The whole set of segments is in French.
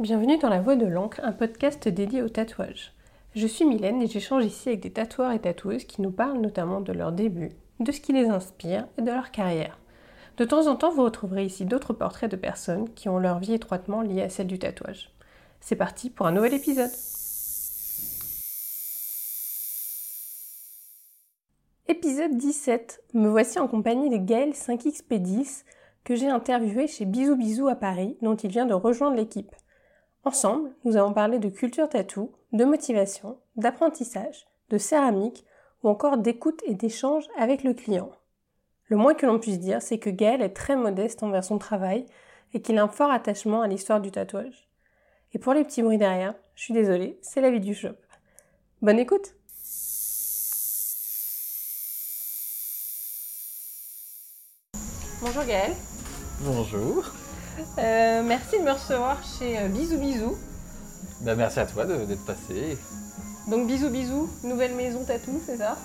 Bienvenue dans La Voix de l'encre, un podcast dédié au tatouage. Je suis Mylène et j'échange ici avec des tatoueurs et tatoueuses qui nous parlent notamment de leurs débuts, de ce qui les inspire et de leur carrière. De temps en temps, vous retrouverez ici d'autres portraits de personnes qui ont leur vie étroitement liée à celle du tatouage. C'est parti pour un nouvel épisode. Épisode 17. Me voici en compagnie de Gaël 5XP10 que j'ai interviewé chez Bisou Bisou à Paris, dont il vient de rejoindre l'équipe. Ensemble, nous avons parlé de culture tatou, de motivation, d'apprentissage, de céramique ou encore d'écoute et d'échange avec le client. Le moins que l'on puisse dire, c'est que Gaël est très modeste envers son travail et qu'il a un fort attachement à l'histoire du tatouage. Et pour les petits bruits derrière, je suis désolée, c'est la vie du shop. Bonne écoute Bonjour Gaël. Bonjour. Euh, merci de me recevoir chez euh, Bisou Bisou. Bah, merci à toi de- d'être passé. Donc Bisou Bisou, nouvelle maison tatou, c'est ça?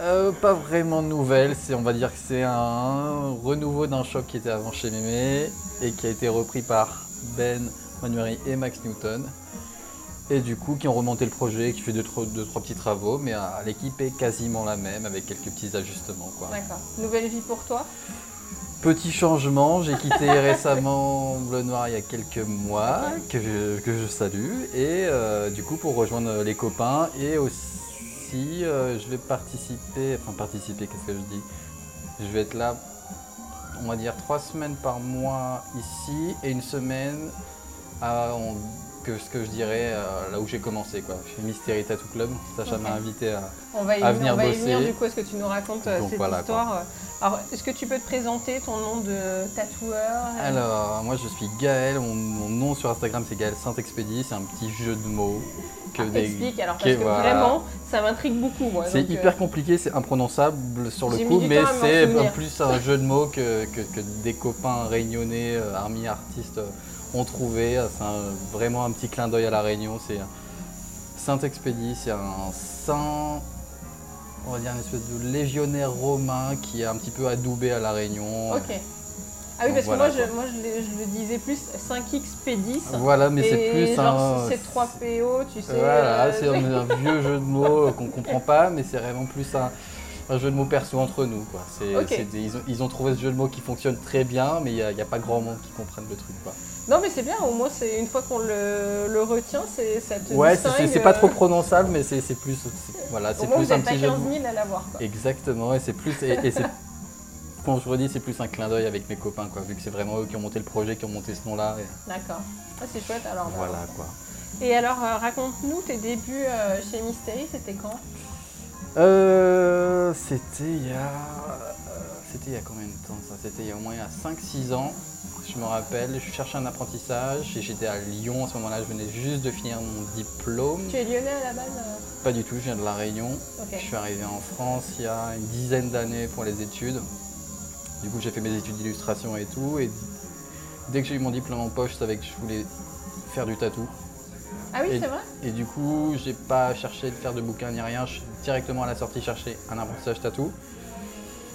Euh, pas vraiment nouvelle, c'est on va dire que c'est un renouveau d'un shop qui était avant chez Mémé et qui a été repris par Ben Manuary et Max Newton. Et du coup qui ont remonté le projet, qui fait deux, trois, deux, trois petits travaux, mais euh, l'équipe est quasiment la même avec quelques petits ajustements. Quoi. D'accord. Nouvelle vie pour toi? Petit changement, j'ai quitté récemment Bleu Noir il y a quelques mois, que je, que je salue, et euh, du coup pour rejoindre les copains, et aussi euh, je vais participer, enfin participer, qu'est-ce que je dis? Je vais être là, on va dire trois semaines par mois ici, et une semaine à on- que ce que je dirais euh, là où j'ai commencé quoi. Chez Mystery Tattoo Club, Sacha m'a invité à, On va y, À venir, on va y venir du coup, est-ce que tu nous racontes euh, cette voilà, histoire. Alors, est-ce que tu peux te présenter ton nom de tatoueur euh, Alors, moi je suis Gaël, mon, mon nom sur Instagram c'est Gaël Saint-Expédie, c'est un petit jeu de mots. Que Ah, des- Explique alors, parce que voilà. vraiment, ça m'intrigue beaucoup moi. C'est euh, hyper compliqué, c'est imprononçable sur le coup, mais c'est plus un jeu de mots que, que- que des copains réunionnais, euh, army artistes euh, ont trouvé. C'est vraiment un petit clin d'œil à la Réunion. C'est un Saint-Expédie, c'est un saint, on va dire une espèce de légionnaire romain qui est un petit peu adoubé à la Réunion. Ok. Ah oui, parce voilà, que moi, je, moi je, le- je le disais plus 5XP10. Voilà, mais c'est plus genre un. C3PO, tu sais. Voilà, euh, c'est un, vieux jeu de mots euh, qu'on comprend pas, mais c'est vraiment plus un, un jeu de mots perso entre nous. Quoi. C'est- c'est des- ils, ont, ils ont trouvé ce jeu de mots qui fonctionne très bien, mais il n'y a, a pas grand monde qui comprenne le truc. Quoi. Non, mais c'est bien, au moins, c'est une fois qu'on le, le retient, c'est, ça te Ouais, c'est- c'est distingue, c'est pas euh, trop prononçable, mais c'est c'est plus, c'est- voilà, Au c'est moins, plus vous un êtes pas petit jeu de 15 mots. 000 à l'avoir. Quoi. Exactement, et c'est plus, et, et c'est, quand je redis, c'est plus un clin d'œil avec mes copains, quoi, vu que c'est vraiment eux qui ont monté le projet, qui ont monté ce nom-là. et D'accord. Ah, c'est chouette alors. bah. Voilà quoi. Et alors, euh, raconte-nous tes débuts euh, chez Mystery, c'était quand? Euh, c'était il y a. C'était il y a combien de temps ça? C'était il y a au moins il y a 5-6 ans. Je me rappelle, je cherchais un apprentissage et j'étais à Lyon à ce moment-là, je venais juste de finir mon diplôme. Tu es lyonnais à la base euh Pas du tout, je viens de La Réunion. Je suis arrivé en France il y a une dizaine d'années pour les études. Du coup, j'ai fait mes études d'illustration et tout. Et dès que j'ai eu mon diplôme en poche, je savais que je voulais faire du tatou. Ah oui, c'est vrai? Et du coup, j'ai pas cherché de faire de bouquin ni rien. Je suis directement à la sortie chercher un apprentissage tatou.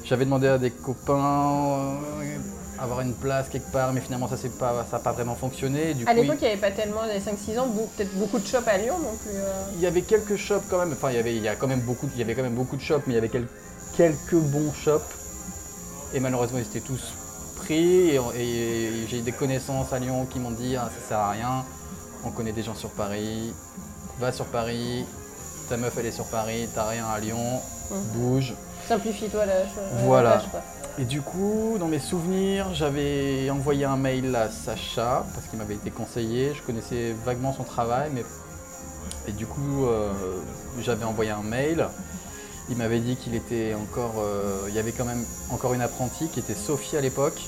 J'avais demandé à des copains euh, avoir une place quelque part, mais finalement ça n'a pas, ça a pas vraiment fonctionné. Et Du À l'époque, il n'y avait pas tellement, les 5-6 ans, peut-être beaucoup de shops à Lyon non plus. euh. il y avait quelques shops quand même. Enfin, il y avait, il y a quand même beaucoup, il y avait quand même beaucoup de shops, mais il y avait quel- quelques bons shops. Et malheureusement, ils étaient tous pris. Et, et j'ai des connaissances à Lyon qui m'ont dit ah, ça sert à rien. On connaît des gens sur Paris. Va sur Paris. Ta meuf elle est sur Paris. T'as rien à Lyon. Mhm. Bouge. Simplifie-toi la, la Voilà. Et du coup, dans mes souvenirs, j'avais envoyé un mail à Sacha parce qu'il m'avait été conseillé. Je connaissais vaguement son travail, mais et du coup, euh, j'avais envoyé un mail. Il m'avait dit qu'il était encore, euh, il y avait quand même encore une apprentie qui était Sophie à l'époque.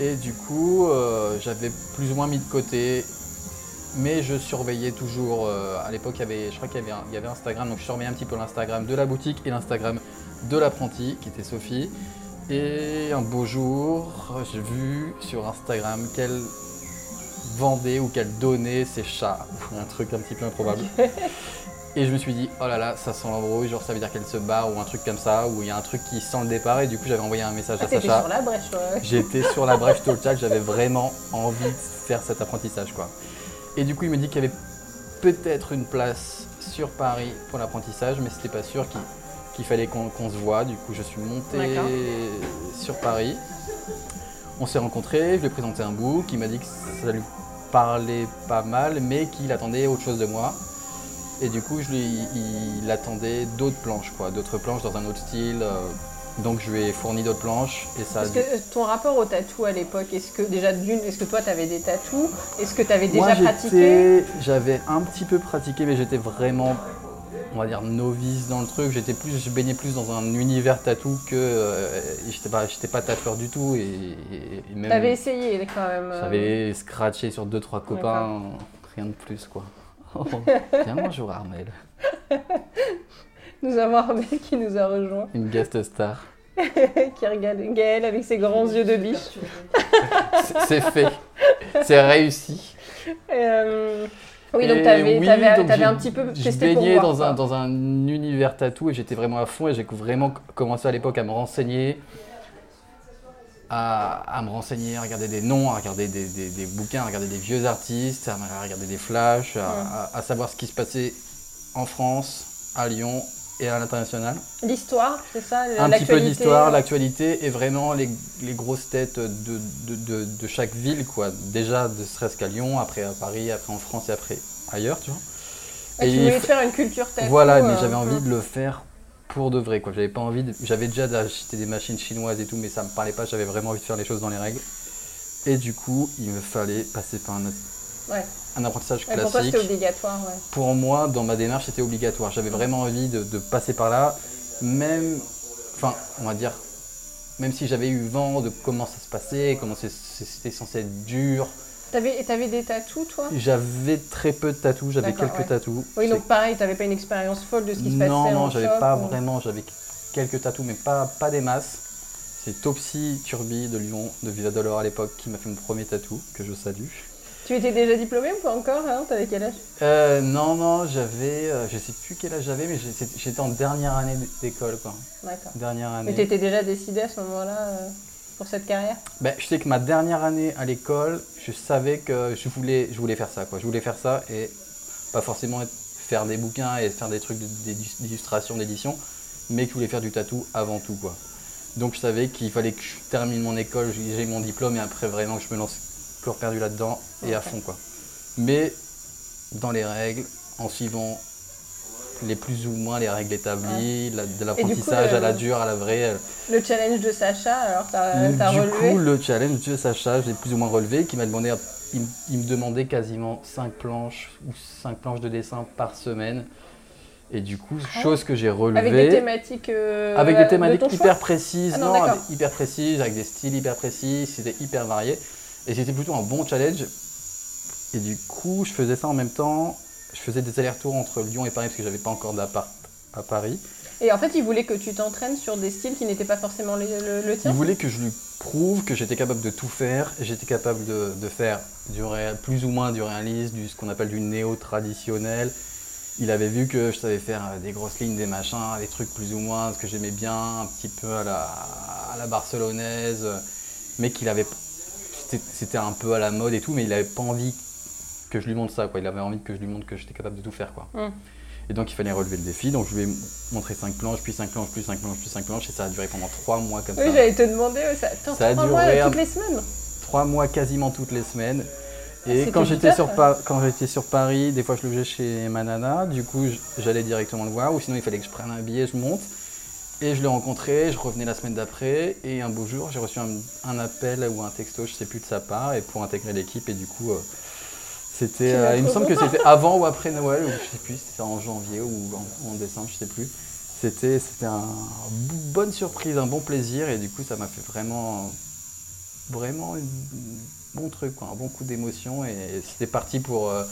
Et du coup, euh, j'avais plus ou moins mis de côté. Mais je surveillais toujours. à l'époque, il y avait, je crois qu'il y avait, il y avait Instagram, donc je surveillais un petit peu l'Instagram de la boutique et l'Instagram de l'apprenti, qui était Sophie. Et un beau jour, j'ai vu sur Instagram qu'elle vendait ou qu'elle donnait ses chats. Un truc un petit peu improbable. Et je me suis dit, oh là là, ça sent l'embrouille, genre ça veut dire qu'elle se barre ou un truc comme ça, ou il y a un truc qui sent le départ. Et du coup, j'avais envoyé un message Ah, à Sacha. sur la brèche, ouais. J'étais sur la brèche total, j'avais vraiment envie de faire cet apprentissage quoi. Et du coup, il me dit qu'il y avait peut-être une place sur Paris pour l'apprentissage, mais c'était pas sûr qu'il qu'il fallait qu'on se voit. Du coup, je suis monté sur Paris. On s'est rencontrés, je lui ai présenté un book, il m'a dit que ça lui parlait pas mal, mais qu'il attendait autre chose de moi. Et du coup, je lui, il, attendait d'autres planches, quoi, d'autres planches dans un autre style. euh, donc, je lui ai fourni d'autres planches et ça. que euh, ton rapport au tatou à l'époque, est-ce que déjà d'une, est-ce que toi tu avais des tatous? Est-ce que tu avais déjà pratiqué? J'avais un petit peu pratiqué, mais j'étais vraiment, on va dire, novice dans le truc. J'étais plus, je baignais plus dans un univers tatou que euh, j'étais pas, j'étais pas tatoueur du tout et, et- et même. T'avais essayé quand même. euh, J'avais scratché sur deux trois copains, rien de plus quoi. Oh, bien bonjour Armel, Nous avons Armel qui nous a rejoint, une guest star. qui regarde Gaël avec ses grands yeux de biche. C'est- C'est fait, c'est réussi. Et, euh, Oui, donc oui, donc t'avais j'ai- un petit peu testé pour voir. dans, quoi. un, dans un univers tatou et j'étais vraiment à fond et j'ai vraiment commencé à l'époque à me renseigner, à, à me renseigner, à regarder des noms, à regarder des, des- des bouquins, à regarder des vieux artistes, à, à regarder des flashs, à savoir ce qui se passait en France, à Lyon et à l'international. L'histoire, c'est ça Un petit peu euh, l'actualité et vraiment les, les grosses têtes de, de- de- de chaque ville. quoi. Déjà, ne serait-ce qu'à Lyon, après à Paris, après en France et après ailleurs, tu vois. Et tu il voulais f- faire une culture tatou. voilà, mais euh, j'avais envie de le faire pour de vrai. quoi. J'avais pas envie de- J'avais déjà d'acheter des machines chinoises et tout, mais ça me parlait pas. J'avais vraiment envie de faire les choses dans les règles. Et du coup, il me fallait passer par un, Ouais. un apprentissage Et pour toi, classique. c'était obligatoire, ouais. Pour moi, dans ma démarche, c'était obligatoire. J'avais vraiment envie de, de passer par là, même, enfin, on va dire, même si j'avais eu vent de comment ça se passait, comment c'était censé être dur. T'avais t'avais des tatous, toi? J'avais très peu de tatous, j'avais quelques ouais. tatous. Oui, donc pareil, t'avais pas une expérience folle de ce qui se passait non, non, j'avais pas ou- vraiment, j'avais quelques tatous, mais pas, pas des masses. C'est Topsy Turbi de Lyon, de Villa Dolor à l'époque, qui m'a fait mon premier tatou, que je salue. Tu étais déjà diplômé ou pas encore hein T'avais quel âge? Euh, non, non, j'avais, euh, je sais plus quel âge j'avais, mais j'étais en dernière année d'école, quoi. D'accord. Dernière année. Mais t'étais déjà décidé à ce moment-là euh, pour cette carrière? Ben, je sais que ma dernière année à l'école, je savais que je voulais, je voulais faire ça. Quoi. Je voulais faire ça et pas forcément être- faire des bouquins et faire des trucs d'illustration, d'édition, mais que je voulais faire du tatou avant tout. Quoi. Donc je savais qu'il fallait que je termine mon école, j'ai mon diplôme et après vraiment que je me lance corps perdu là-dedans et à fond. Quoi. Mais dans les règles, en suivant les plus ou moins les règles établies, la- de l'apprentissage à la dure, à la vraie. Le challenge de Sacha, alors t'as Du relevé coup, le challenge de Sacha, j'ai plus ou moins relevé, qui m'a demandé, il, il me demandait quasiment 5 planches ou 5 planches de dessin par semaine. Et du coup, Ah. chose que j'ai relevée. Avec des thématiques. euh, avec de des thématiques hyper précises, Ah non, non, d'accord. avec- hyper précises, avec des styles hyper précis, c'était hyper varié. Et c'était plutôt un bon challenge. Et du coup, je faisais ça en même temps. Je faisais des allers-retours entre Lyon et Paris parce que j'avais pas encore d'appart à Paris. Et en fait, il voulait que tu t'entraînes sur des styles qui n'étaient pas forcément le, le, le tien Il voulait que je lui prouve que j'étais capable de tout faire, j'étais capable de, de faire du réel, plus ou moins du réalisme, du, ce qu'on appelle du néo-traditionnel. Il avait vu que je savais faire euh, des grosses lignes, des machins, des trucs plus ou moins, ce que j'aimais bien, un petit peu à la, à la barcelonaise, mais qu'il avait. C'était- un peu à la mode et tout, mais il n'avait pas envie que je lui montre ça, quoi. Il avait envie que je lui montre que j'étais capable de tout faire, quoi. Mm. Et donc il fallait relever le défi, donc je lui ai montré 5 planches, puis 5 planches, puis 5 planches, puis 5 planches, et ça a duré pendant 3 mois comme Oui, ça. j'allais te demander, ça, attends, Ça a trois mois, duré un- toutes les semaines. trois mois quasiment toutes les semaines. Ah, Et c'était quand j'étais sur. Pa- sur Paris, des fois je logeais chez ma nana, du coup j'allais directement le voir, ou sinon il fallait que je prenne un billet, je monte. Et je l'ai rencontré, je revenais la semaine d'après, et un beau jour j'ai reçu un, un appel ou un texto, je sais plus de sa part, et pour intégrer l'équipe, et du coup euh, c'était, euh, il me semble que c'était avant ou après Noël, ou je sais plus, c'était en janvier ou en, en décembre, je sais plus. C'était, c'était un b- bonne surprise, un bon plaisir, et du coup ça m'a fait vraiment vraiment un bon truc, quoi, un bon coup d'émotion et c'était parti pour euh,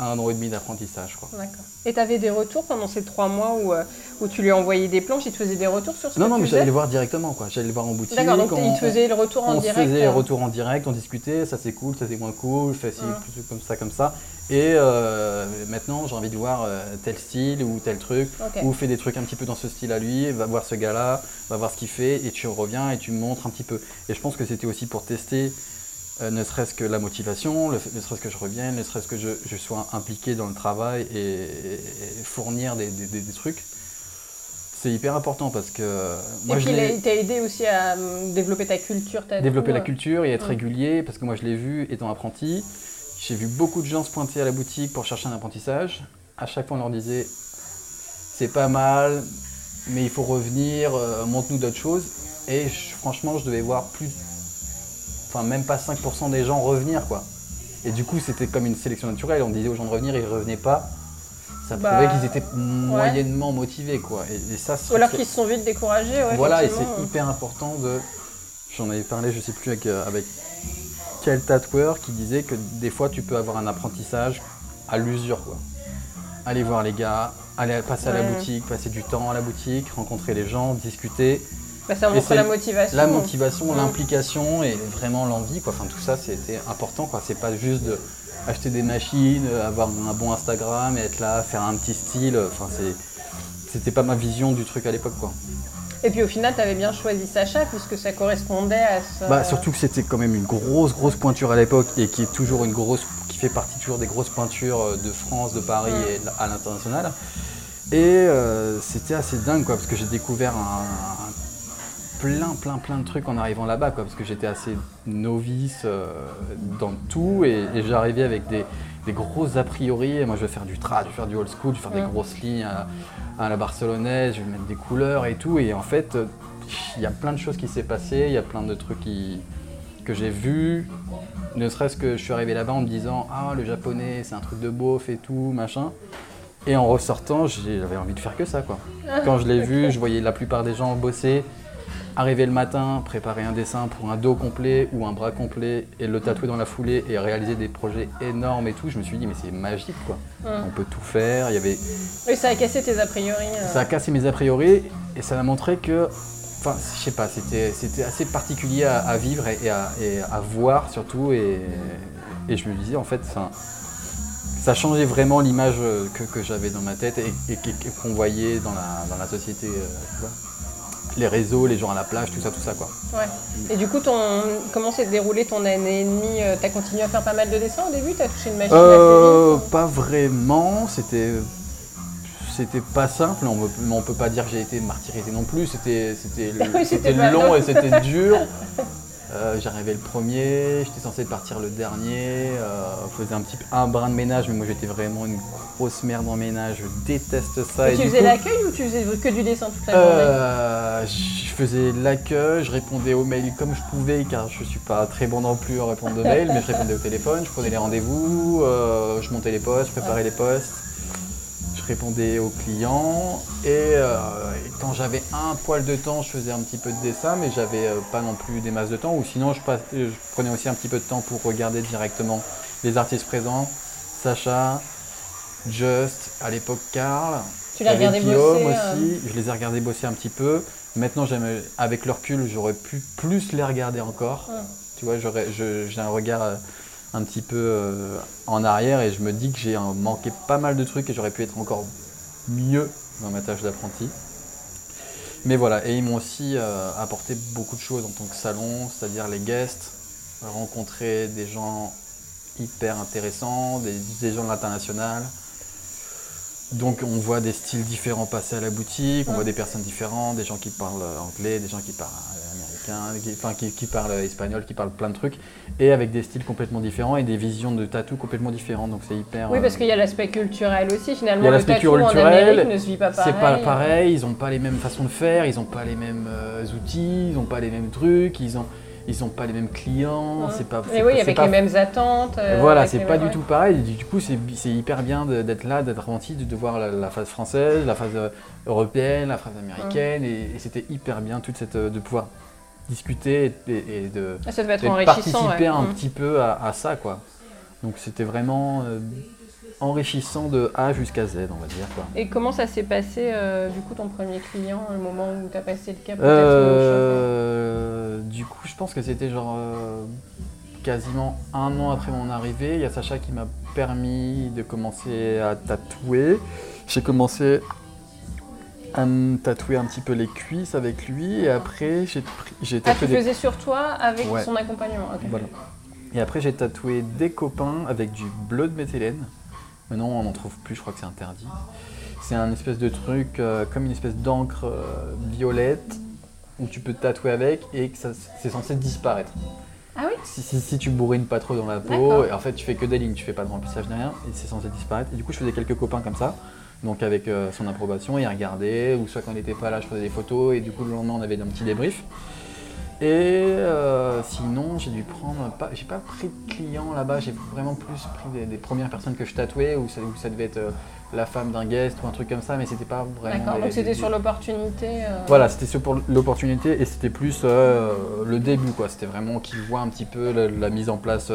un an et demi d'apprentissage. quoi. D'accord. Et tu avais des retours pendant ces trois mois où, euh, où tu lui envoyais des planches, il te faisait des retours sur ce Non, que non, tu mais j'allais voir directement, quoi. J'allais les voir en boutique. D'accord, donc on, il te faisait le retour en on direct. faisait les euh, retours en direct, on discutait, ça c'est cool, ça c'est moins cool, fais ci, Ouais. plutôt comme ça, comme ça. Et euh, maintenant, j'ai envie de voir euh, tel style ou tel truc, ou fais des trucs un petit peu dans ce style à lui, va voir ce gars-là, va voir ce qu'il fait, et tu reviens et tu me montres un petit peu. Et je pense que c'était aussi pour tester Euh, ne serait-ce que la motivation, le ne serait-ce que je revienne, ne serait-ce que je, je sois impliqué dans le travail et, et fournir des, des- des- des trucs. C'est hyper important parce que euh, moi et puis, il t'a aidé aussi à euh, développer ta culture, ta développer la culture et être régulier parce que moi je l'ai vu étant apprenti. J'ai vu beaucoup de gens se pointer à la boutique pour chercher un apprentissage. À chaque fois on leur disait c'est pas mal, mais il faut revenir, euh, montre-nous d'autres choses. Et je- franchement je devais voir plus, enfin même pas 5% des gens revenir quoi. Et du coup c'était comme une sélection naturelle, on disait aux gens de revenir, ils revenaient pas. Ça Bah, prouvait qu'ils étaient moyennement motivés quoi. Et, et ça, Ou alors qu'ils se sont vite découragés. Ouais, voilà, et c'est hyper important de. J'en avais parlé, je sais plus avec, euh, avec quel tatoueur qui disait que des fois tu peux avoir un apprentissage à l'usure. quoi. Aller voir les gars, aller passer à la Ouais. boutique, passer du temps à la boutique, rencontrer les gens, discuter. Bah, ça montre la motivation. La motivation, l'implication et vraiment l'envie. quoi. Enfin, tout ça, c'était important. quoi. C'est pas juste de acheter des machines, euh, avoir un bon Instagram et être là, faire un petit style. Enfin, c'est. C'était pas ma vision du truc à l'époque, quoi. Et puis au final, tu avais bien choisi Sacha puisque ça correspondait à ce. Bah, surtout que c'était quand même une grosse, grosse pointure à l'époque et qui est toujours une grosse, qui fait partie toujours des grosses pointures euh, de France, de Paris et à l'international. Et euh, c'était assez dingue quoi, parce que j'ai découvert un- plein, plein, plein de trucs en arrivant là-bas quoi, parce que j'étais assez novice euh, dans tout et, et j'arrivais avec des, des grosses a priori. Et moi, je vais faire du trad, je vais faire du old school, je vais faire des grosses lignes à, à la barcelonaise, je vais mettre des couleurs et tout. Et en fait, euh, il y a plein de choses qui s'est passé, il y a plein de trucs qui, que j'ai vus. Ne serait-ce que je suis arrivé là-bas en me disant Ah, le japonais, c'est un truc de beauf et tout, machin. Et en ressortant, j'avais envie de faire que ça, quoi. Quand je l'ai vu, je voyais la plupart des gens bosser, arriver le matin, préparer un dessin pour un dos complet ou un bras complet et le tatouer dans la foulée et réaliser des projets énormes et tout. Je me suis dit, mais c'est magique, quoi. On peut tout faire. Il y avait Oui, ça a cassé tes a priori. euh. ça a cassé mes a priori et ça m'a montré que, enfin, je sais pas, c'était, c'était assez particulier à, à vivre et, et à, et à voir surtout. Et, et je me disais, en fait, ça, ça changeait vraiment l'image que, que j'avais dans ma tête et, qu'on voyait dans la, dans la société. euh, tu vois. Les réseaux, les gens à la plage, tout ça, tout ça, quoi. Ouais. Et du coup, ton... comment s'est déroulé ton année et demie euh, T'as continué à faire pas mal de dessins au début T'as touché une machine Euh, assez vite pas vraiment, c'était c'était pas simple, on on peut pas dire que j'ai été martyrisé non plus, c'était c'était Oui, long long. et c'était dur. Euh, J'arrivais le premier, j'étais censé partir le dernier, euh, on faisait un petit un brin de ménage, mais moi j'étais vraiment une grosse merde en ménage, je déteste ça. Et tu faisais l'accueil ou tu faisais que du dessin toute la journée? Euh, je faisais l'accueil, je répondais aux mails comme je pouvais car je suis pas très bon non plus à répondre aux mails, mais je répondais au téléphone, je prenais les rendez-vous, euh, je montais les postes, je préparais les postes, répondais aux clients et, euh, et quand j'avais un poil de temps, je faisais un petit peu de dessin, mais j'avais euh, pas non plus des masses de temps ou sinon je, passe- je prenais aussi un petit peu de temps pour regarder directement les artistes présents, Sacha, Just, à l'époque Karl. Tu l'as regardé Guillaume bosser euh, aussi, je les ai regardés bosser un petit peu. Maintenant, j'aime, avec le recul, j'aurais pu plus les regarder encore. Ouais. Tu vois, j'ai un regard euh, un petit peu euh, en arrière et je me dis que j'ai euh, manqué pas mal de trucs et j'aurais pu être encore mieux dans ma tâche d'apprenti. Mais voilà, et ils m'ont aussi euh, apporté beaucoup de choses en tant que salon, c'est-à-dire les guests, rencontrer des gens hyper intéressants, des, des gens de l'international. Donc on voit des styles différents passer à la boutique, on voit des personnes différentes, des gens qui parlent anglais, des gens qui parlent américain, qui, enfin, qui, qui parlent espagnol, qui parlent plein de trucs, et avec des styles complètement différents et des visions de tatou complètement différentes. Donc c'est hyper. Oui, euh, parce qu'il y a l'aspect culturel aussi. Finalement, Il y a l'aspect en culturel, ne se vit pas pareil. c'est pas pareil, ils n'ont pas les mêmes façons de faire, ils n'ont pas les mêmes euh, outils, ils n'ont pas les mêmes trucs, ils ont, ils ont pas les mêmes clients, Ouais. c'est pas. C'est oui, pas- avec pas- les mêmes attentes. euh, voilà, c'est pas mêmes- du ouais. tout pareil. Du du coup, c'est hyper bien d'être là, d'être apprenti, de voir la, la phase française, la phase euh, européenne, la phase américaine, et, et c'était hyper bien toute cette euh, de pouvoir discuter et, de, Ah, Ça devait être de enrichissant. participer ouais. un Mm. petit peu à, à ça, quoi. Donc c'était vraiment euh, enrichissant de A jusqu'à Z, on va dire, quoi. Et comment ça s'est passé, euh, du coup, ton premier client, le moment où tu as passé le cap Euh, du coup, je pense que c'était genre quasiment un an après mon arrivée. Il y a Sacha qui m'a permis de commencer à tatouer. J'ai commencé à me tatouer un petit peu les cuisses avec lui et après j'ai Ah, tu tatoué des faisais sur toi avec Ouais. son accompagnement. voilà. Et après, j'ai tatoué des copains avec du bleu de méthylène. Maintenant, on n'en trouve plus, je crois que c'est interdit. C'est un espèce de truc, euh, comme une espèce d'encre euh, violette, où tu peux te tatouer avec et que c'est censé disparaître. Ah oui Si, si, si tu bourrines pas trop dans la peau, et en fait tu fais que des lignes, tu fais pas de remplissage ni rien, et c'est censé disparaître. Et du coup je faisais quelques copains comme ça, donc avec euh, son approbation, il regardait, ou soit quand il n'était pas là je faisais des photos, et du coup le lendemain on avait un petit débrief. Et euh, sinon j'ai dû prendre, pas, j'ai pas pris de clients là-bas, j'ai vraiment plus pris des, des premières personnes que je tatouais, où ça, devait être euh, la femme d'un guest ou un truc comme ça, mais c'était pas vraiment... D'accord, donc c'était des- sur l'opportunité. euh, voilà, c'était sur pour l'opportunité et c'était plus euh, le début quoi. C'était vraiment qu'ils voient un petit peu la, la mise en place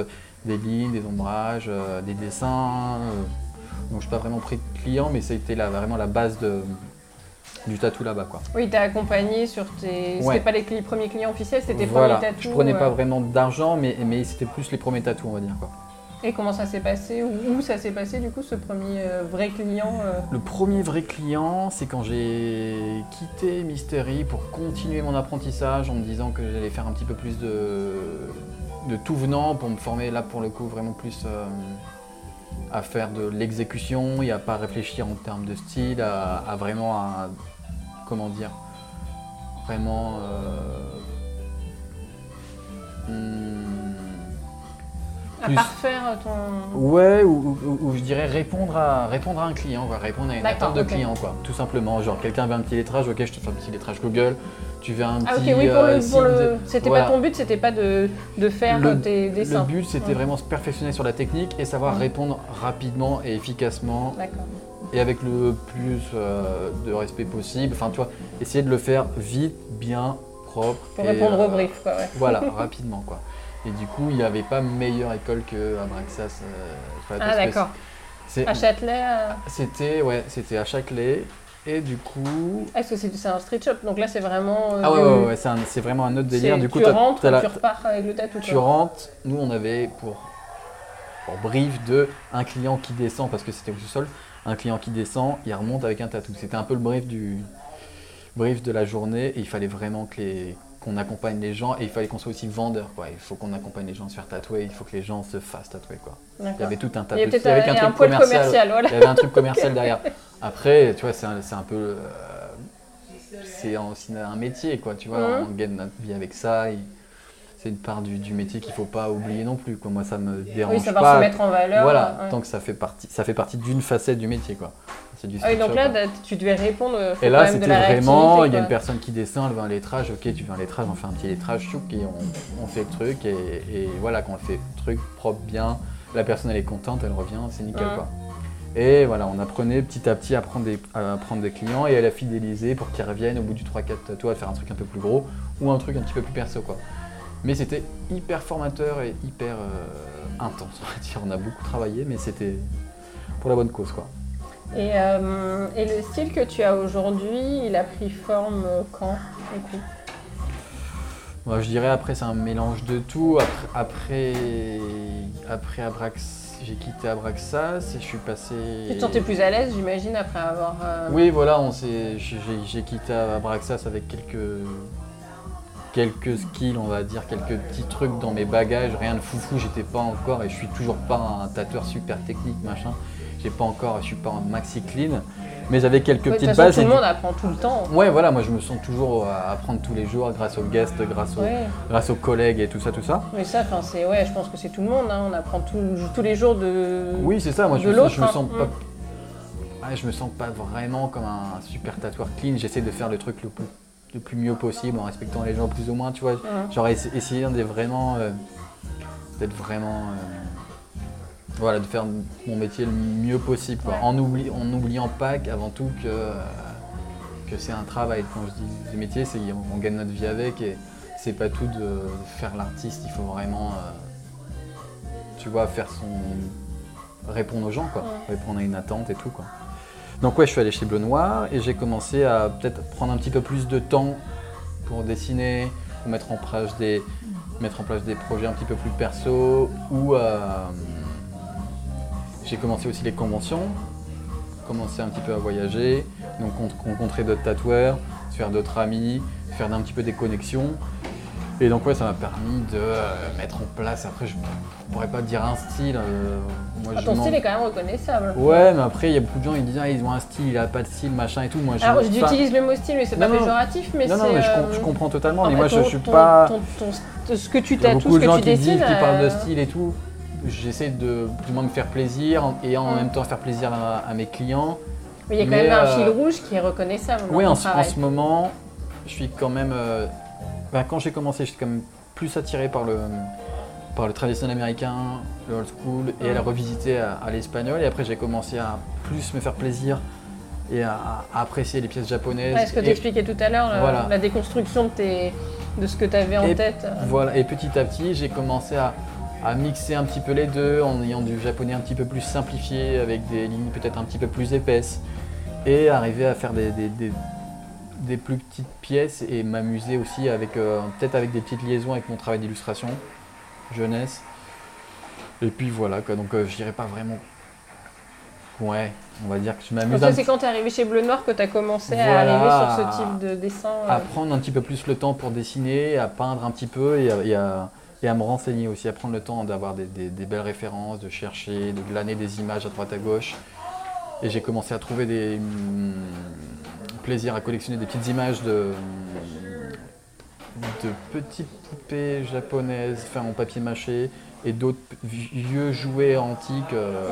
des lignes, des ombrages, des dessins. Donc je n'ai pas vraiment pris de clients, mais c'était la- vraiment la base de, du tatou là-bas quoi. Oui, t'as accompagné sur tes. Ouais. C'était pas les cli- premiers clients officiels, c'était tes Voilà, premiers tatous. je prenais pas euh, vraiment d'argent, mais, mais c'était plus les premiers tatous on va dire quoi. Et comment ça s'est passé Où où ça s'est passé du coup ce premier euh, vrai client euh, Le premier vrai client, c'est quand j'ai quitté Mystery pour continuer mon apprentissage en me disant que j'allais faire un petit peu plus de, de tout venant pour me former là pour le coup vraiment plus euh, à faire de l'exécution et à pas réfléchir en termes de style, à, vraiment à, comment dire, vraiment euh, hmm, à Plus- parfaire ton. Ouais, ou, ou- ou je dirais répondre à, répondre à un client, quoi, répondre à une attente de ok. client, quoi, tout simplement. Genre, quelqu'un veut un petit lettrage, ok, je te fais un petit lettrage Google, tu veux un Ah ok, petit. oui, pour euh, le. Pour le... C'était Voilà. pas ton but, c'était pas de, de faire Le- euh, tes Le dessins. but, c'était Ouais. vraiment se perfectionner sur la technique et savoir Ouais. répondre rapidement et efficacement D'accord. et avec le plus euh, de respect possible. Enfin, tu vois, essayer de le faire vite, bien, propre. Pour et, répondre euh, au brief, quoi, ouais. Voilà, rapidement, quoi. Et du coup, il n'y avait pas meilleure école que Abraxas. euh, Ah d'accord. À Châtelet, euh, C'était ouais, c'était à Châtelet et du coup est-ce que c'est un street shop? Donc là, c'est vraiment. euh, ah ouais ouais, ouais, c'est vraiment un autre délire. Du coup tu rentres, la- tu repars avec le tatou. tu rentres. Nous on avait pour pour brief de un client qui descend parce que c'était au sous-sol, un client qui descend, il remonte avec un tatou. C'était un peu le brief du brief de la journée et il fallait vraiment que les qu'on accompagne les gens et il fallait qu'on soit aussi vendeur quoi. Il faut qu'on accompagne les gens à se faire tatouer, il faut que les gens se fassent tatouer quoi. Il y avait tout un peut-être avec un, il y a un truc commercial. commercial, voilà. Il y avait un truc commercial derrière. Après, tu vois, c'est un, c'est un peu. euh, c'est aussi un métier, quoi, tu vois. Mhm. On gagne notre vie avec ça. et c'est une part du, du métier qu'il faut pas oublier non plus. Quoi. Moi, ça me dérange Oui, savoir pas. se mettre en valeur. voilà, ouais. tant que ça fait partie, ça fait partie d'une facette du métier, quoi. C'est du Ah oui, donc là, quoi. tu devais répondre. euh, faut Et là, c'était vraiment, il y a une personne qui descend, elle veut un lettrage, ok, tu veux un lettrage, on fait un petit lettrage, chouk, et on, on fait le truc, et, et voilà, quand on fait le truc propre, bien, la personne elle est contente, elle revient, c'est nickel Ouais. quoi. Et voilà, on apprenait petit à petit à prendre des, à prendre des clients et à la fidéliser pour qu'ils reviennent au bout du 3-4 tatouages à faire un truc un peu plus gros ou un truc un petit peu plus perso quoi. Mais c'était hyper formateur et hyper euh, intense, on va dire. On a beaucoup travaillé, mais c'était pour la bonne cause quoi. Et, euh, et le style que tu as aujourd'hui, il a pris forme euh, quand du coup? Moi, je dirais après c'est un mélange de tout. Après, après, après Abrax, j'ai quitté Abraxas et je suis passé. Tu te sentais plus à l'aise, j'imagine, après avoir. euh, Oui, voilà, on s'est, j'ai, j'ai quitté Abraxas avec quelques quelques skills, on va dire, quelques petits trucs dans mes bagages. Rien de foufou, j'étais pas encore et je suis toujours pas un tatoueur super technique, machin. J'ai pas encore, je suis pas en maxi clean, mais j'avais quelques ouais, petites façon, bases. tout le monde apprend tout le temps. Ouais, voilà, moi je me sens toujours à apprendre tous les jours grâce aux guests, grâce aux, grâce aux collègues et tout ça, tout ça. Mais ça, enfin, c'est, ouais, je pense que c'est tout le monde. hein, On apprend tout- tous les jours de. Oui, c'est ça, moi je me, sens, l'autre, je me hein. pas. Mm. Je me sens pas vraiment comme un super tatoueur clean. J'essaie de faire le truc le plus, le plus mieux possible en respectant les gens plus ou moins, tu vois. Ouais. Genre essa- essayer d'être vraiment. euh, d'être vraiment. euh, voilà, de faire mon métier le mieux possible, quoi. Ouais. En, oubli- en n'oubliant pas qu'avant tout que, euh, que c'est un travail. Quand je dis le métier, c'est on gagne notre vie avec et c'est pas tout de faire l'artiste. Il faut vraiment, tu vois, faire son. répondre aux gens, quoi. Ouais. Répondre à une attente et tout, quoi. Donc ouais, je suis allé chez Bleu Noir et j'ai commencé à peut-être prendre un petit peu plus de temps pour dessiner, pour mettre en place des, mettre en place des projets un petit peu plus perso ou euh, j'ai commencé aussi les conventions, commencer un petit peu à voyager, donc con- rencontrer d'autres tatoueurs, se faire d'autres amis, faire un petit peu des connexions. Et donc ouais, ça m'a permis de euh, mettre en place. Après, je pourrais pas dire un style. euh, moi, Ah, ton style est quand même reconnaissable. Ouais, mais après, il y a beaucoup de gens, ils disent ah, ils ont un style, il a pas de style, machin et tout. Moi, Alors, j'utilise le mot style, mais c'est pas Non, péjoratif, mais Non, c'est. non, mais je, euh, je comprends totalement. en mais moi, je, ton- je suis ton- pas. ton- ton- ce que tu tatoues, beaucoup ce de gens que tu qui disent, qui parlent de style et tout. J'essaie de plus ou moins me faire plaisir et en même temps faire plaisir à, à mes clients. Mais il y a quand Mais, même un fil rouge qui est reconnaissable. Oui, en, ce moment, je suis quand même. Ben, quand j'ai commencé, j'étais quand même plus attiré par le, par le traditionnel américain, le old school, et à la revisiter à, à l'espagnol. Et après, j'ai commencé à plus me faire plaisir et à, à apprécier les pièces japonaises. Ouais, ce que tu expliquais tout à l'heure, la- Voilà. la déconstruction de, tes, de ce que tu avais en Et tête. Voilà, et petit à petit, j'ai commencé à, à mixer un petit peu les deux en ayant du japonais un petit peu plus simplifié, avec des lignes peut-être un petit peu plus épaisses, et arriver à faire des, des- des- des plus petites pièces et m'amuser aussi avec euh, peut-être avec des petites liaisons avec mon travail d'illustration, jeunesse. Et puis voilà, quoi, donc euh, je dirais pas vraiment. Ouais, on va dire que je m'amuse c'est quand tu es arrivé chez Bleu Noir que tu as commencé à arriver sur ce type de dessin. euh. à prendre un petit peu plus le temps pour dessiner, à peindre un petit peu et à, et à- et à me renseigner aussi, à prendre le temps d'avoir des, des- des belles références, de chercher, de glaner des images à droite à gauche. Et j'ai commencé à trouver des hum, plaisirs à collectionner des petites images de, de petites poupées japonaises faites en papier mâché et d'autres vieux jouets antiques. euh.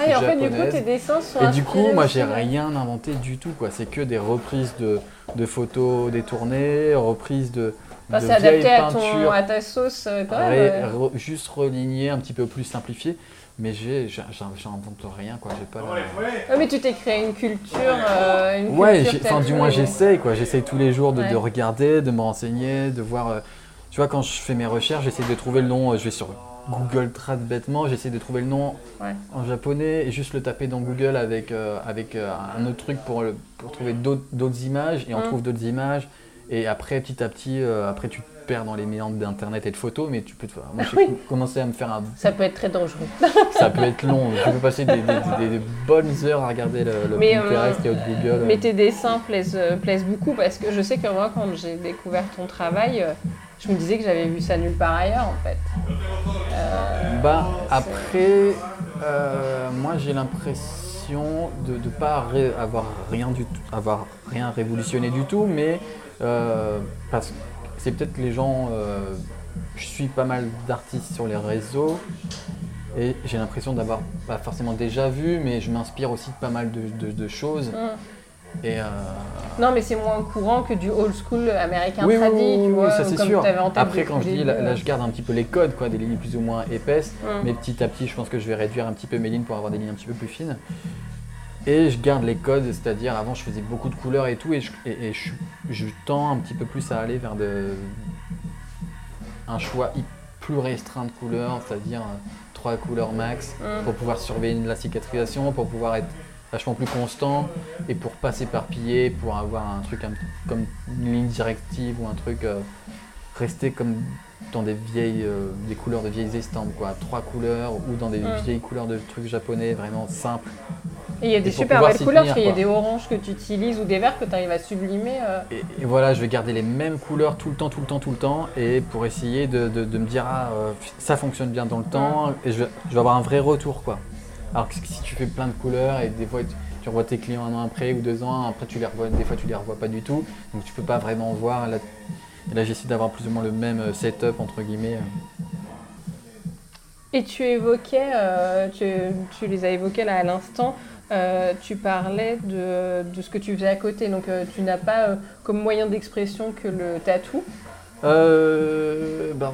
Ah, et en fait, du coup, tes dessins sont et du coup, moi, j'ai rien inventé du tout. quoi. C'est que des reprises de, de photos détournées, reprises de, Enfin, c'est adapté à, ton, à ta sauce euh, quand même. ré- ouais. re- juste relignées, un petit peu plus simplifiées. Mais j'invente rien, quoi. J'ai pas la- Ouais, mais tu t'es créé une culture. euh, une Ouais, enfin, du moins j'essaye, quoi. J'essaye tous les jours de, de regarder, de me renseigner, de voir. euh, tu vois, quand je fais mes recherches, j'essaie de trouver le nom. euh, je vais sur Google Trad bêtement, j'essaie de trouver le nom Ouais. en japonais et juste le taper dans Google avec, euh, avec euh, un autre truc pour, le- pour trouver d'autres d'autres images et on Mm. trouve d'autres images. Et après, petit à petit, euh, après tu te perds dans les méandres d'internet et de photos, mais tu peux. te- Moi, j'ai Oui. commencé à me faire un. Ça peut être très dangereux. Ça peut être long. Tu peux passer des, des- des- des bonnes heures à regarder le, le Mais, euh, Pinterest et autres Google. Mais tes dessins plaisent, euh, plaisent beaucoup parce que je sais que moi, quand j'ai découvert ton travail, euh, je me disais que j'avais vu ça nulle part ailleurs en fait. Euh, Bah après, euh, moi j'ai l'impression de ne pas avoir rien du tout, avoir rien révolutionné du tout, mais euh, parce que c'est peut-être que les gens, euh, je suis pas mal d'artistes sur les réseaux et j'ai l'impression d'avoir pas forcément déjà vu, mais je m'inspire aussi de pas mal de, de- de choses et euh, Non, mais c'est moins courant que du old school américain oui, oui, tradi, oui, tu vois. ça c'est sûr. en Après quand je dis, là, là, je garde un petit peu les codes, quoi, des lignes plus ou moins épaisses. Hum. Mais petit à petit, je pense que je vais réduire un petit peu mes lignes pour avoir des lignes un petit peu plus fines. Et je garde les codes, c'est-à-dire avant je faisais beaucoup de couleurs et tout, et je, et- et je, je tends un petit peu plus à aller vers de, un choix plus restreint de couleurs, c'est-à-dire euh, trois couleurs max, Hum. pour pouvoir surveiller la cicatrisation, pour pouvoir être vachement plus constant, et pour pas s'éparpiller, pour avoir un truc un- comme une ligne directive ou un truc euh, rester comme dans des vieilles euh, des couleurs de vieilles estampes quoi trois couleurs ou dans des Mm. vieilles couleurs de trucs japonais vraiment simples Et il y a des super belles couleurs, tenir, parce qu'il y a des oranges que tu utilises ou des verts que tu arrives à sublimer. euh. et, et voilà je vais garder les mêmes couleurs tout le temps tout le temps tout le temps et pour essayer de, de- de me dire ah euh, ça fonctionne bien dans le temps et je vais, je vais avoir un vrai retour quoi alors que si tu fais plein de couleurs et des fois tu, revois tes clients un an après ou deux ans après tu les revois des fois tu les revois pas du tout donc tu peux pas vraiment voir là, et là j'essaie d'avoir plus ou moins le même euh, setup entre guillemets. Et tu évoquais, euh, tu, tu les as évoqués là à l'instant, euh, tu parlais de, de ce que tu faisais à côté. Donc euh, tu n'as pas euh, comme moyen d'expression que le tatou. Euh, ben,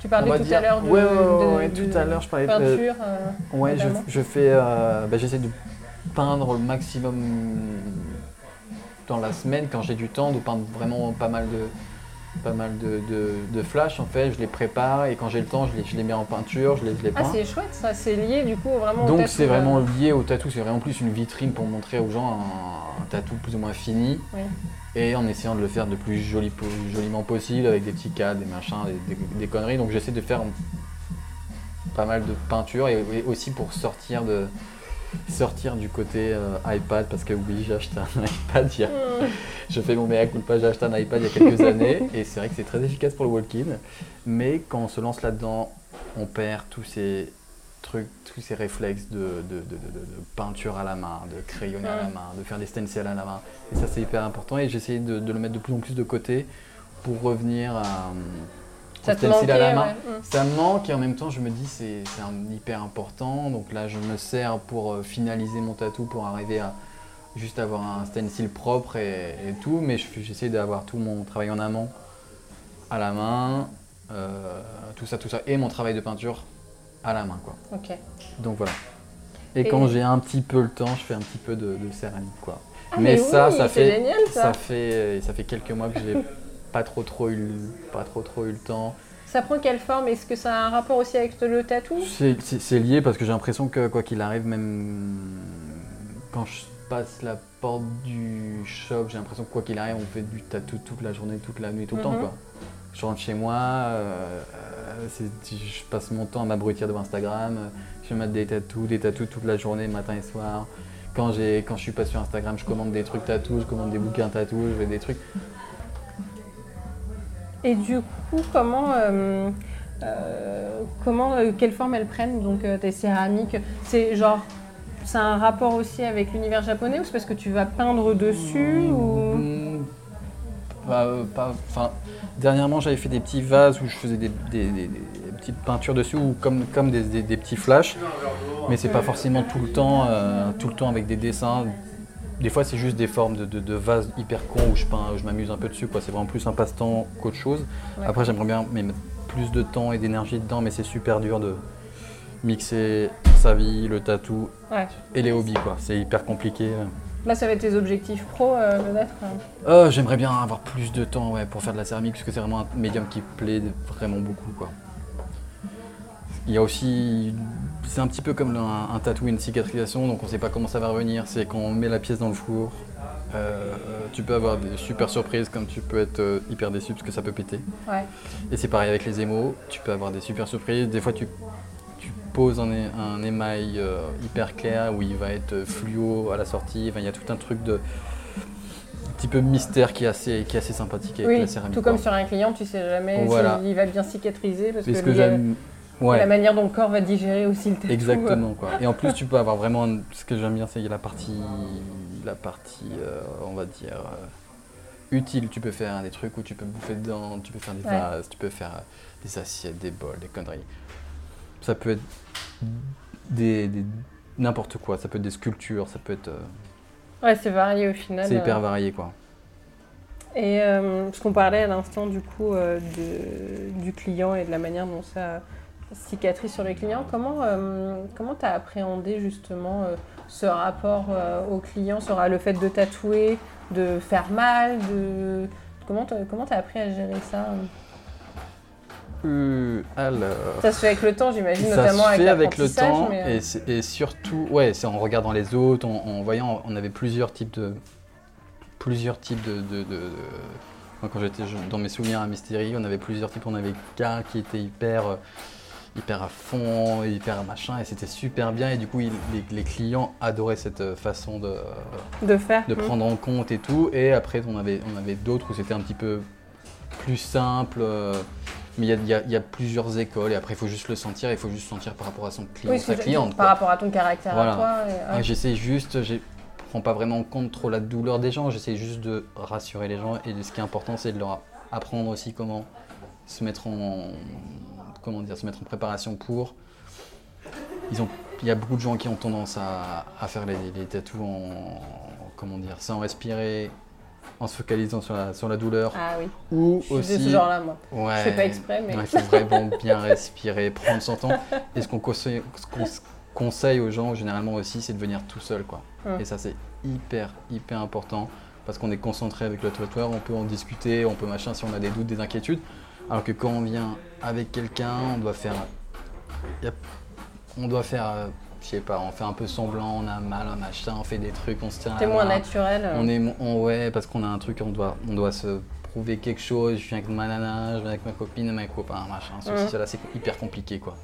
Tu parlais tout dire- à l'heure de, Ouais, ouais, ouais, de- tout à l'heure, je parlais de- peinture. Ouais, je, je fais. bah, J'essaie de peindre le maximum dans la semaine quand j'ai du temps, de peindre vraiment pas mal de pas mal de, de, de flash en fait. Je les prépare et quand j'ai le temps, je les, je les mets en peinture, je les, je les Ah, peins. c'est chouette ça, c'est lié du coup vraiment au Donc c'est vraiment euh. lié au tatou, c'est vraiment plus une vitrine pour montrer aux gens un, un tatou plus ou moins fini. Oui. Et en essayant de le faire le plus joli, joliment possible avec des petits cadres, des machins, des, des- des conneries. Donc j'essaie de faire pas mal de peinture et, et aussi pour sortir de, sortir du côté euh, iPad parce que oui, j'ai acheté un iPad. il y a- Je fais mon mea culpa, j'ai acheté un iPad il y a quelques années et c'est vrai que c'est très efficace pour le walk-in. Mais quand on se lance là-dedans, on perd tous ces trucs, tous ces réflexes de, de- de- peinture à la main, de crayonner à la main, de faire des stencils à la main. Et ça, c'est hyper important et j'essaie de, de le mettre de plus en plus de côté pour revenir à, Ça te à la main. ouais. Mm. Ça me manque et en même temps je me dis c'est hyper important. Donc là je me sers pour euh, finaliser mon tatou pour arriver à juste avoir un stencil propre et, et tout. Mais je- j'essaie d'avoir tout mon travail en amont à la main, euh, tout ça, tout ça, et mon travail de peinture à la main quoi. Ok. Donc voilà. Et, Et- quand j'ai un petit peu le temps, je fais un petit peu de, de céramique quoi. Ah, mais, mais ça, oui, ça fait, génial, ça. ça fait, ça fait quelques mois que j'ai pas trop trop eu, pas trop trop eu le temps. Ça prend quelle forme? Est-ce que ça a un rapport aussi avec le tatou? C'est lié parce que j'ai l'impression que quoi qu'il arrive, même quand je passe la porte du shop, j'ai l'impression que quoi qu'il arrive, on fait du tatou toute la journée, toute la nuit, tout le temps. Mhm. Quoi. Je rentre chez moi, euh, euh, je passe mon temps à m'abrutir devant Instagram, je mets des tatous, des tatous toute la journée, matin et soir. Quand, quand je suis pas sur Instagram, je commande des trucs tatous, je commande des bouquins tatous, je fais des trucs. Et du coup, comment, euh, euh, comment euh, quelle forme elles prennent Donc tes céramiques, c'est genre, c'est un rapport aussi avec l'univers japonais ou c'est parce que tu vas peindre dessus ou? Mm, pas- euh, enfin, dernièrement, j'avais fait des petits vases où je faisais des, des- des- des petites peintures dessus ou comme, comme des, petits flashs. Mais c'est pas forcément tout le temps, euh, tout le temps avec des dessins. Des fois, c'est juste des formes de, de- de vases hyper cons où je peins, où je m'amuse un peu dessus. quoi. C'est vraiment plus un passe-temps qu'autre chose. Ouais. Après, j'aimerais bien mettre plus de temps et d'énergie dedans, mais c'est super dur de mixer sa vie, le tatou Ouais. et les hobbies. quoi. C'est hyper compliqué. Là, ça va être tes objectifs pro euh, peut-être. hein. Euh, J'aimerais bien avoir plus de temps ouais, pour faire de la céramique parce que c'est vraiment un médium qui plaît vraiment beaucoup. Quoi. Il y a aussi. C'est un petit peu comme un, un tatou, une cicatrisation, donc on ne sait pas comment ça va revenir. C'est quand on met la pièce dans le four, euh, tu peux avoir des super surprises comme tu peux être euh, hyper déçu parce que ça peut péter. Ouais. Et c'est pareil avec les émaux, tu peux avoir des super surprises. Des fois, tu, tu poses un, émail euh, hyper clair où il va être fluo à la sortie. Enfin, il y a tout un truc de. petit peu mystère qui est assez, qui est assez sympathique avec Oui, la céramique. tout comme sur un client, tu sais jamais Voilà. s'il va bien cicatriser parce que, j'aime. Ouais. la manière dont le corps va digérer aussi le tatou. Exactement quoi. Et en plus tu peux avoir vraiment un- ce que j'aime bien c'est la partie la partie euh, on va dire euh, utile. Tu peux faire des trucs où tu peux bouffer dedans, tu peux faire des Ouais. vases, tu peux faire euh, des assiettes, des bols, des conneries. Ça peut être des, des- n'importe quoi. Ça peut être des sculptures, ça peut être euh, Ouais, c'est varié au final. c'est hyper euh. varié quoi. Et euh, parce qu'on parlait à l'instant du coup euh, de- du client et de la manière dont ça cicatrise sur les clients, comment euh, comment t'as appréhendé justement ce rapport au client, sera le fait de tatouer, de faire mal, de comment t'as, comment t'as appris à gérer ça Euh, alors. Ça se fait avec le temps, j'imagine, Ça notamment se avec fait avec le temps mais, euh, et, surtout, ouais, c'est en regardant les autres, en, en voyant, on avait plusieurs types de, plusieurs types de, de- de- de- Moi, quand j'étais dans mes souvenirs à Mystérie, on avait plusieurs types. On avait qu'un qui était hyper, euh, hyper à fond, hyper machin, et c'était super bien. Et du coup, il- les, les clients adoraient cette euh, façon de, de faire. de mm. prendre en compte et tout. Et après, on avait, on avait d'autres où c'était un petit peu plus simple. Mais il y a, y y plusieurs écoles et après, il faut juste le sentir. Il faut juste sentir par rapport à son client, Oui, sa cliente. par quoi. rapport à ton caractère Voilà. à toi. et- Ouais, ouais. J'essaie juste, je prends pas vraiment en compte trop la douleur des gens. J'essaie juste de rassurer les gens. Et ce qui est important, c'est de leur apprendre aussi comment se mettre en, comment dire, se mettre en préparation pour. Ils ont, il y a beaucoup de gens qui ont tendance à, à faire les, les tatous en, comment dire, sans respirer, en se focalisant sur la, sur la douleur, Ah oui, ou je suis aussi. de ce genre-là, moi. Ouais. Je fais pas exprès, mais- Ouais, Il faut vraiment bien respirer, prendre son temps. Et ce qu'on conseille, aux gens, généralement aussi, c'est de venir tout seul. Quoi. Hum. Et ça, c'est hyper, hyper important. Parce qu'on est concentré avec le tatoueur, on peut en discuter, on peut machin si on a des doutes, des inquiétudes. Alors que quand on vient avec quelqu'un, on doit faire. on doit faire. Je sais pas, on fait un peu semblant, on a mal, un machin, on fait des trucs, on se tient T'es moins main. naturel. euh. On est, on- ouais, parce qu'on a un truc, on doit, on doit se prouver quelque chose. Je viens avec ma nana, je viens avec ma copine, mes copains, machin, ceci, cela, c'est hyper compliqué, quoi.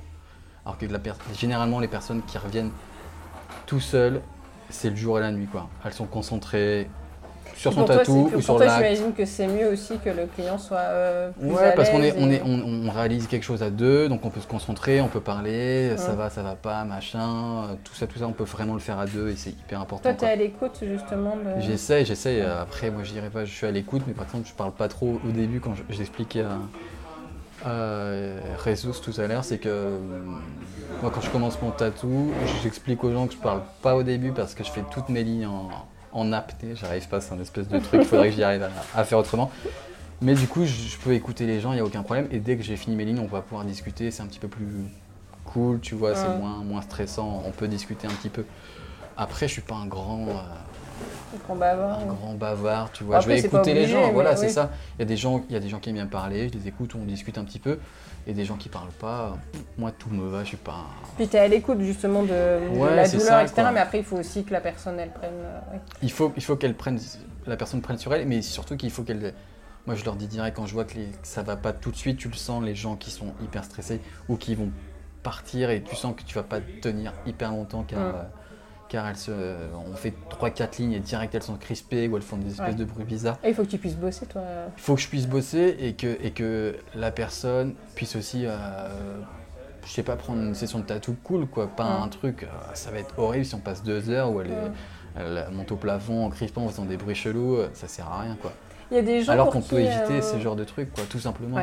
Alors que la généralement, les personnes qui reviennent tout seul, c'est le jour et la nuit quoi. Elles sont concentrées sur son tatou ou sur l'acte. j'imagine que c'est mieux aussi que le client soit euh, plus Ouais, à parce qu'on est, on, est, on, on réalise quelque chose à deux, donc on peut se concentrer, on peut parler, ça va, ça va pas, machin, euh, tout ça, tout ça, on peut vraiment le faire à deux et c'est hyper important. Toi, tu es quoi. à l'écoute justement de. J'essaye, j'essaye. Après, moi, je dirais pas, je suis à l'écoute, mais par exemple, je parle pas trop au début quand je- j'expliquais à, à tout à l'heure, c'est que euh, moi, quand je commence mon tatou, j'explique aux gens que je parle pas au début parce que je fais toutes mes lignes en, en apnée. J'arrive pas, c'est un espèce de truc, il faudrait que j'y arrive à, à faire autrement. Mais du coup, je, je peux écouter les gens, il n'y a aucun problème. Et dès que j'ai fini mes lignes, on va pouvoir discuter. C'est un petit peu plus cool, tu vois, c'est moins, moins stressant. On peut discuter un petit peu. Après, je suis pas un grand. euh, Qu'on bavard. un grand bavard, tu vois. Après, je vais écouter les gens, voilà, c'est oui. ça. Il y a des gens, il y a des gens qui aiment bien parler, je les écoute, on discute un petit peu, et des gens qui parlent pas. Moi, tout me va, je suis pas. Puis tu es à l'écoute justement de, de Ouais, la douleur, ça, etc. quoi. Mais après, il faut aussi que la personne, elle prenne. euh, ouais. Il faut, il faut qu'elle prenne, la personne prenne sur elle, mais surtout qu'il faut qu'elle. Moi, je leur dis direct quand je vois que, les- que ça va pas tout de suite, tu le sens, les gens qui sont hyper stressés ou qui vont partir et tu sens que tu vas pas tenir hyper longtemps car. Mm. Euh, car elles se, on fait 3-4 lignes et direct elles sont crispées ou elles font des espèces Ouais. de bruits bizarres. Et il faut que tu puisses bosser, toi. Il faut que je puisse bosser et que, et que la personne puisse aussi, euh, je sais pas, prendre une session de tatou cool, quoi. Pas un truc, euh, ça va être horrible si on passe deux heures où elle, monte au plafond en crispant, en faisant des bruits chelous, euh, ça sert à rien, quoi. Il y a des gens Alors qu'on peut éviter euh, ce genre de trucs, quoi, tout simplement.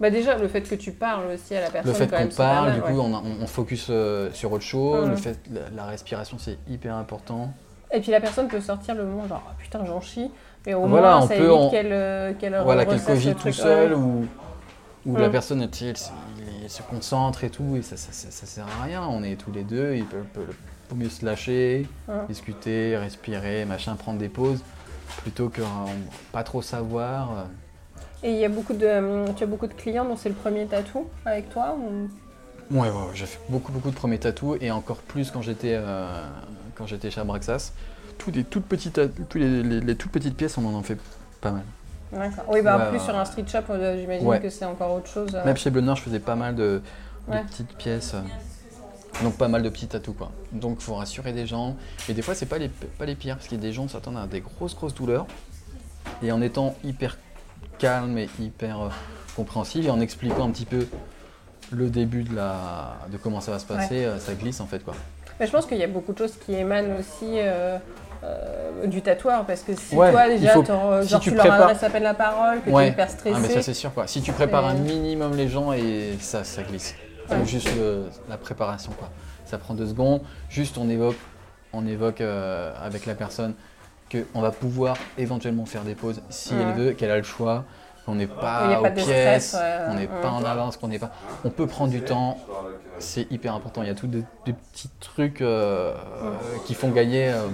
Bah déjà, le fait que tu parles aussi à la personne. Le fait qu'on parle, du ouais. coup, on, a- on- focus euh, sur autre chose. Le fait, la, la respiration, c'est hyper important. Et puis la personne peut sortir le mot genre, Ah, putain, j'en chie. Mais au Voilà, moins, on ça peut évite qu'elle euh, qu'elle voilà, qu'elle cogite tout seul ou, ou la Mm. personne elle, se- il- elle se concentre et tout, et ça, ça, ça, ça sert à rien. On est tous les deux, il peut, mieux se lâcher, Mm. discuter, respirer, machin, prendre des pauses, plutôt que euh, pas trop savoir. euh. Et il y a beaucoup de, hum, tu as beaucoup de clients dont c'est le premier tatou avec toi ou... Ouais, ouais, ouais, j'ai fait beaucoup, beaucoup de premiers tatous, et encore plus quand j'étais euh, quand j'étais chez Abraxas. Tous les toutes petites, tous les, les- les toutes petites pièces, on en fait pas mal. D'accord. Oui, bah en plus sur un street shop, euh, j'imagine Ouais. que c'est encore autre chose. euh. Même chez Bleu Noir, je faisais pas mal de, petites pièces. euh, Donc pas mal de petits tatous quoi. Donc faut rassurer des gens. Et des fois c'est pas les, pas les pires, parce qu'il y a des gens s'attendent à des grosses grosses douleurs. Et en étant hyper calme et hyper euh, compréhensif et en expliquant un petit peu le début de, la, de comment ça va se passer, euh, ça glisse en fait quoi. Mais je pense qu'il y a beaucoup de choses qui émanent aussi euh, euh, du tatoueur parce que si Ouais, toi déjà faut- si genre, tu tu, leur prépares- adresses à peine la parole, que tu Ouais. es hyper stressé. Ah mais ça c'est sûr quoi. Si tu prépares un minimum les gens et ça, ça glisse. Faut Ouais. juste le- la préparation quoi. Ça prend deux secondes. Juste on évoque, on évoque euh, avec la personne qu'on va pouvoir éventuellement faire des pauses si elle veut, qu'elle a le choix, qu'on n'est pas aux pièces, qu'on n'est pas en avance, qu'on n'est pas. On peut prendre du temps. C'est hyper important. Il y a tous des, des petits trucs euh, qui font gagner euh,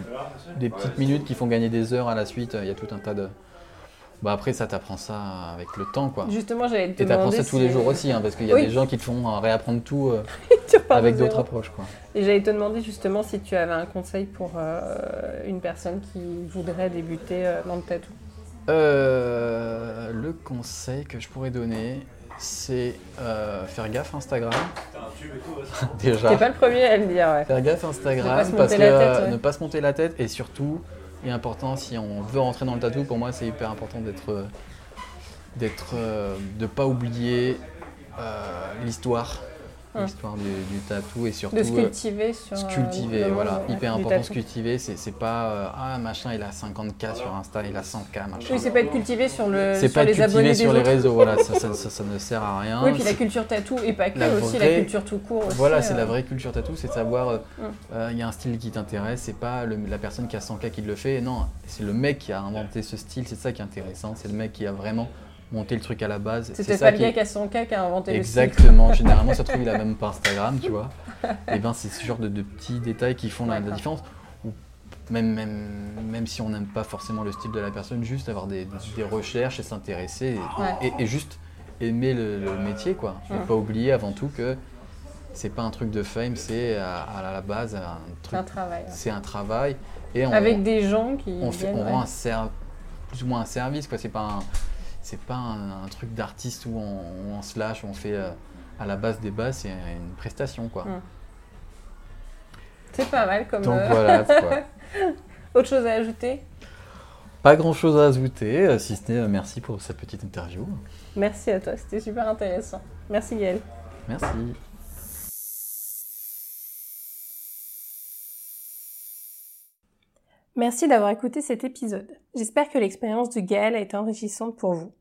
des petites minutes, qui font gagner des heures à la suite. Il y a tout un tas de. Bah après ça t'apprends ça avec le temps quoi. Justement, j'allais te Et t'apprends ça tous si- les jours aussi, hein, parce qu'il y a Oui. des gens qui te font euh, réapprendre tout euh, avec d'autres approches. Quoi. Et j'allais te demander justement si tu avais un conseil pour euh, une personne qui voudrait débuter euh, dans le tatou. Euh, le conseil que je pourrais donner, c'est euh, faire gaffe Instagram. Déjà. T'es pas le premier à le dire, ouais. Faire gaffe Instagram, Ne pas se parce monter que la tête, ouais. ne pas se monter la tête et surtout, et important, si on veut rentrer dans le tatou, pour moi c'est hyper important d'être, euh, d'être, euh, de pas oublier euh, l'histoire. L'histoire du, du tatou et surtout De se euh, cultiver sur. se euh, cultiver, voilà, ouais, hyper important se cultiver, c'est, pas euh, ah machin il a 50k sur Insta, il a 100k machin. Oui, c'est pas être cultivé sur, le, C'est sur pas les abonnés sur des les réseaux, voilà, ça, ça- ça- ça ne sert à rien. Oui, puis la culture tatou, et pas que, La aussi vraie- la culture tout court. Aussi, Voilà, c'est euh, la vraie culture tatou, c'est de savoir, euh, euh, il y a un style qui t'intéresse, c'est pas le- la personne qui a 100K qui le fait, non, c'est le mec qui a inventé ce style, c'est ça qui est intéressant, c'est le mec qui a vraiment monté le truc à la base. C'était c'est pas le gars qui a son cas qui a inventé le style. Exactement, généralement ça se trouve il a même pas Instagram, tu vois. Et ben c'est ce genre de, de petits détails qui font la, différence. Ou même, même, même si on n'aime pas forcément le style de la personne, juste avoir des, des recherches et s'intéresser et, Ouais. et- et juste aimer le, le métier quoi. Ne Mhm. pas oublier avant tout que c'est pas un truc de fame, c'est à, à la base un C'est truc, un travail. ouais. c'est un travail et on, Avec des gens qui. on, fait, viennent, on ouais. rend un plus ou moins un service quoi. C'est pas un, c'est pas un, un truc d'artiste où on, on se lâche, où on fait euh, à la base des bases, c'est une prestation quoi. C'est pas mal comme. Donc euh, voilà, quoi. Autre chose à ajouter? Pas grand chose à ajouter, euh, si ce n'est merci pour cette petite interview. Merci à toi, c'était super intéressant. Merci Gaël. Merci. Merci d'avoir écouté cet épisode. J'espère que l'expérience de Gaël a été enrichissante pour vous.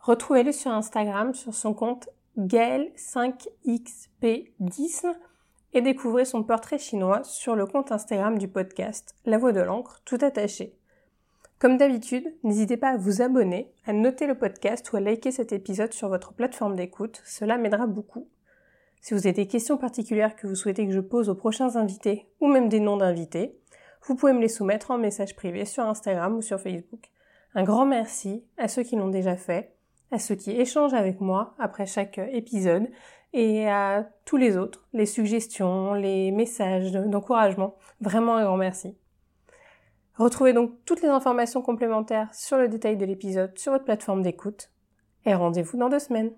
Retrouvez-le sur Instagram sur son compte Gaël5xp10 et découvrez son portrait chinois sur le compte Instagram du podcast La Voix de l'encre, tout attaché. Comme d'habitude, n'hésitez pas à vous abonner, à noter le podcast ou à liker cet épisode sur votre plateforme d'écoute, cela m'aidera beaucoup. Si vous avez des questions particulières que vous souhaitez que je pose aux prochains invités ou même des noms d'invités, vous pouvez me les soumettre en message privé sur Instagram ou sur Facebook. Un grand merci à ceux qui l'ont déjà fait, à ceux qui échangent avec moi après chaque épisode et à tous les autres, les suggestions, les messages d'encouragement. Vraiment un grand merci. Retrouvez donc toutes les informations complémentaires sur le détail de l'épisode sur votre plateforme d'écoute et rendez-vous dans deux semaines.